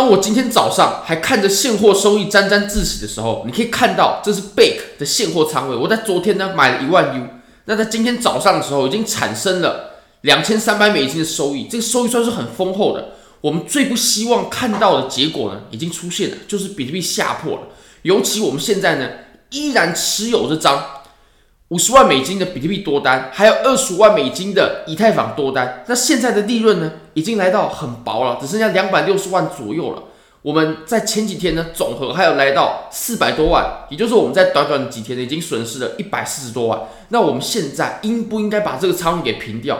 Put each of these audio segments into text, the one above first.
当我今天早上还看着现货收益沾沾自喜的时候，你可以看到这是 Bake 的现货仓位。我在昨天呢买了一万 U，那在今天早上的时候已经产生了两千三百美金的收益，这个收益算是很丰厚的。我们最不希望看到的结果呢，已经出现了，就是比特币下破了。尤其我们现在呢，依然持有这张五十万美金的比特币多单，还有二十五万美金的以太坊多单。那现在的利润呢，已经来到很薄了，只剩下两百六十万左右了。我们在前几天呢，总和还有来到四百多万，也就是我们在短短几天呢，已经损失了一百四十多万。那我们现在应不应该把这个仓位给平掉？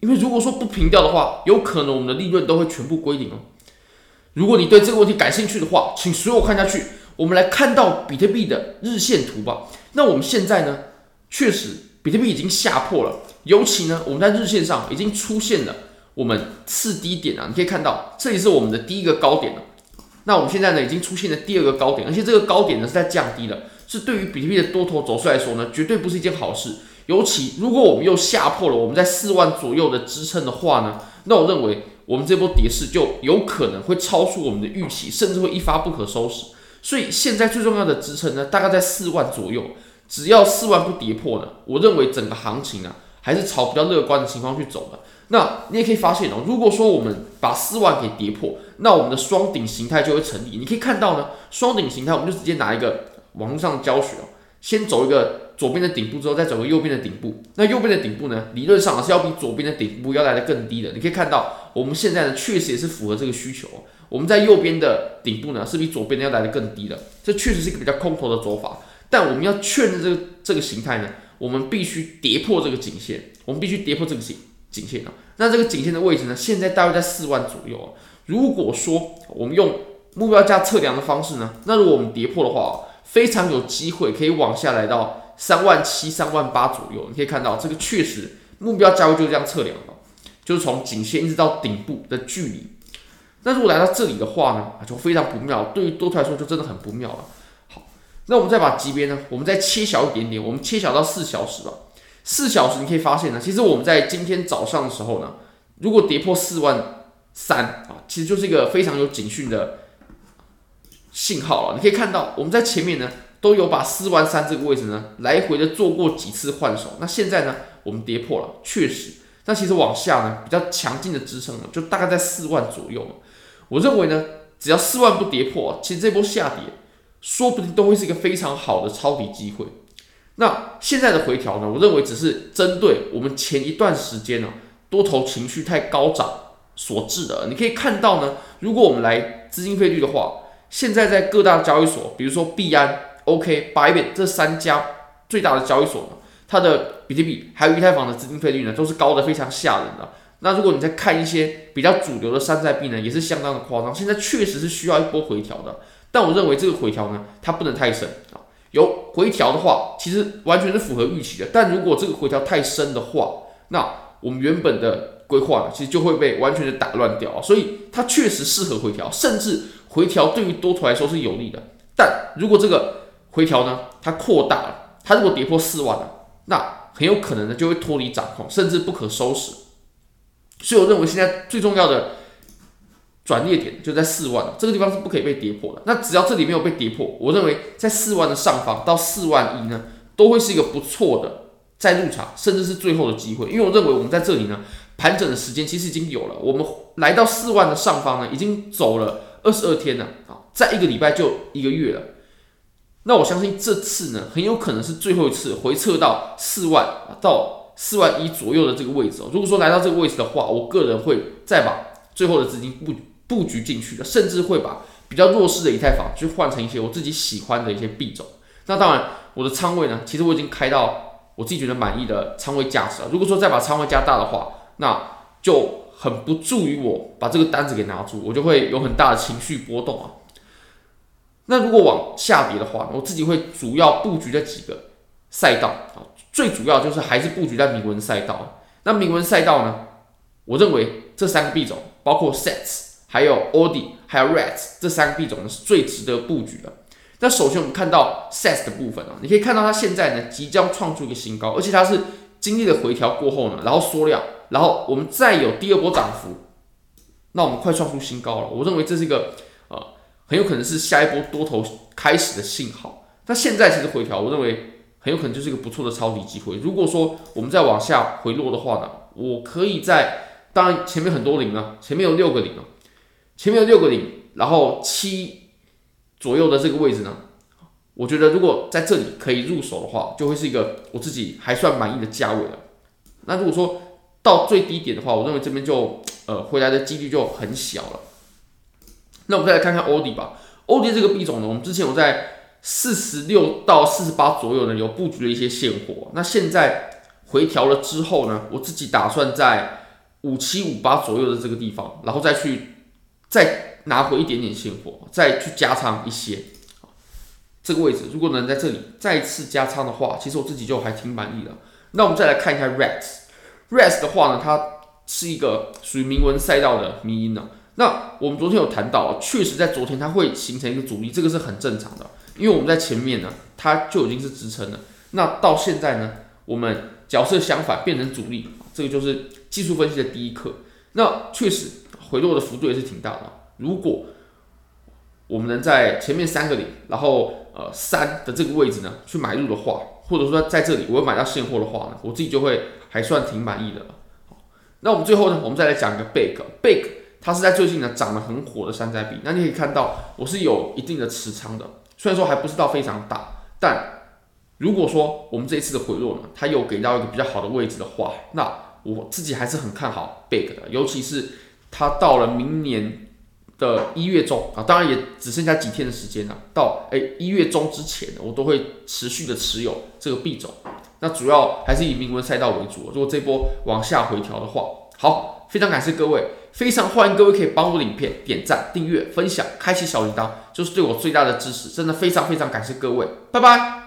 因为如果说不平掉的话，有可能我们的利润都会全部归零哦。如果你对这个问题感兴趣的话，请随我看下去。我们来看到比特币的日线图吧。那我们现在呢，确实比特币已经下破了，尤其呢，我们在日线上已经出现了我们次低点啊。你可以看到，这里是我们的第一个高点了。那我们现在呢，已经出现了第二个高点，而且这个高点呢是在降低了，是对于比特币的多头走势来说呢，绝对不是一件好事。尤其如果我们又下破了我们在四万左右的支撑的话呢，那我认为我们这波跌势就有可能会超出我们的预期，甚至会一发不可收拾。所以现在最重要的支撑呢，大概在四万左右。只要四万不跌破呢，我认为整个行情呢还是朝比较乐观的情况去走的。那你也可以发现哦，如果说我们把四万给跌破，那我们的双顶形态就会成立。你可以看到呢，双顶形态我们就直接拿一个网络上教学哦，先走一个左边的顶部之后，再走个右边的顶部。那右边的顶部呢，理论上是要比左边的顶部要来得更低的。你可以看到，我们现在呢确实也是符合这个需求。我们在右边的顶部呢，是比左边的要来得更低的，这确实是一个比较空头的走法。但我们要确认这个这个形态呢，我们必须跌破这个颈线，我们必须跌破这个颈颈线啊。那这个颈线的位置呢，现在大约在四万左右啊。如果说我们用目标价测量的方式呢，那如果我们跌破的话，非常有机会可以往下来到三万七、三万八左右。你可以看到，这个确实目标价位就是这样测量的，就是从颈线一直到顶部的距离。那如果来到这里的话呢，就非常不妙。对于多头来说，就真的很不妙了。那我们再把级别呢，我们再切小一点点，我们切小到四小时吧。四小时你可以发现呢，其实我们在今天早上的时候呢，如果跌破四万三啊，其实就是一个非常有警讯的信号了。你可以看到，我们在前面呢都有把四万三这个位置呢来回的做过几次换手。那现在呢，我们跌破了，确实。那其实往下呢，比较强劲的支撑呢，就大概在四万左右。我认为呢，只要四万不跌破，其实这波下跌说不定都会是一个非常好的抄底机会。那现在的回调呢，我认为只是针对我们前一段时间呢多头情绪太高涨所致的。你可以看到呢，如果我们来资金费率的话，现在在各大交易所，比如说币安、OK、Bybit 这三家最大的交易所呢，它的比特币还有以太坊的资金费率呢，都是高的非常吓人的。那如果你再看一些比较主流的山寨币呢，也是相当的夸张。现在确实是需要一波回调的，但我认为这个回调呢，它不能太深啊。有回调的话，其实完全是符合预期的。但如果这个回调太深的话，那我们原本的规划呢，其实就会被完全的打乱掉啊。所以它确实适合回调，甚至回调对于多头来说是有利的。但如果这个回调呢，它扩大了，它如果跌破四万了，那很有可能呢就会脱离掌控，甚至不可收拾。所以我认为现在最重要的转捩点就在四万，这个地方是不可以被跌破的。那只要这里没有被跌破，我认为在四万的上方到四万一呢，都会是一个不错的再入场，甚至是最后的机会。因为我认为我们在这里呢，盘整的时间其实已经有了。我们来到四万的上方呢，已经走了二十二天了啊，在一个礼拜就一个月了。那我相信这次呢，很有可能是最后一次回撤到四万到。四万一左右的这个位置，如果说来到这个位置的话，我个人会再把最后的资金布布局进去的，甚至会把比较弱势的以太坊去换成一些我自己喜欢的一些币种。那当然，我的仓位呢，其实我已经开到我自己觉得满意的仓位价值了。如果说再把仓位加大的话，那就很不助于我把这个单子给拿住，我就会有很大的情绪波动啊。那如果往下跌的话，我自己会主要布局在几个赛道啊。最主要就是还是布局在铭文赛道。那铭文赛道呢？我认为这三个币种，包括 Sats、还有 Audi、还有 Rats 这三个币种呢，是最值得布局的。那首先我们看到 Sats 的部分啊，你可以看到它现在呢即将创出一个新高，而且它是经历了回调过后呢，然后缩量，然后我们再有第二波涨幅，那我们快创出新高了。我认为这是一个呃很有可能是下一波多头开始的信号。那现在其实回调，我认为很有可能就是一个不错的抄底机会。如果说我们再往下回落的话呢，我可以在当然前面很多零啊，前面有六个零啊，前面有六个零，然后七左右的这个位置呢，我觉得如果在这里可以入手的话，就会是一个我自己还算满意的价位了。那如果说到最低点的话，我认为这边就呃回来的几率就很小了。那我们再来看看欧迪吧。欧迪这个币种呢，我们之前有在四十六到四十八左右呢有布局了一些现货。那现在回调了之后呢，我自己打算在五七五八左右的这个地方，然后再去再拿回一点点现货，再去加仓一些。这个位置如果能在这里再次加仓的话，其实我自己就还挺满意的。那我们再来看一下 REX，REX 的话呢，它是一个属于铭文赛道的迷因呢。那我们昨天有谈到，确实在昨天它会形成一个阻力，这个是很正常的，因为我们在前面呢，它就已经是支撑了。那到现在呢，我们角色相反变成阻力，这个就是技术分析的第一课。那确实回落的幅度也是挺大的。如果我们能在前面三个点，然后呃三的这个位置呢去买入的话，或者说在这里我买到现货的话呢，我自己就会还算挺满意的。好，那我们最后呢，我们再来讲一个 Big，Big 它是在最近呢涨得很火的山寨币。那你可以看到我是有一定的持仓的，虽然说还不是到非常大，但如果说我们这一次的回落呢，它有给到一个比较好的位置的话，那我自己还是很看好 Big 的，尤其是它到了明年的一月中啊，当然也只剩下几天的时间了。到哎一月中之前，我都会持续的持有这个币种。那主要还是以铭文赛道为主。如果这波往下回调的话，好，非常感谢各位，非常欢迎各位可以帮我影片点赞、订阅、分享、开启小铃铛，就是对我最大的支持。真的非常非常感谢各位，拜拜。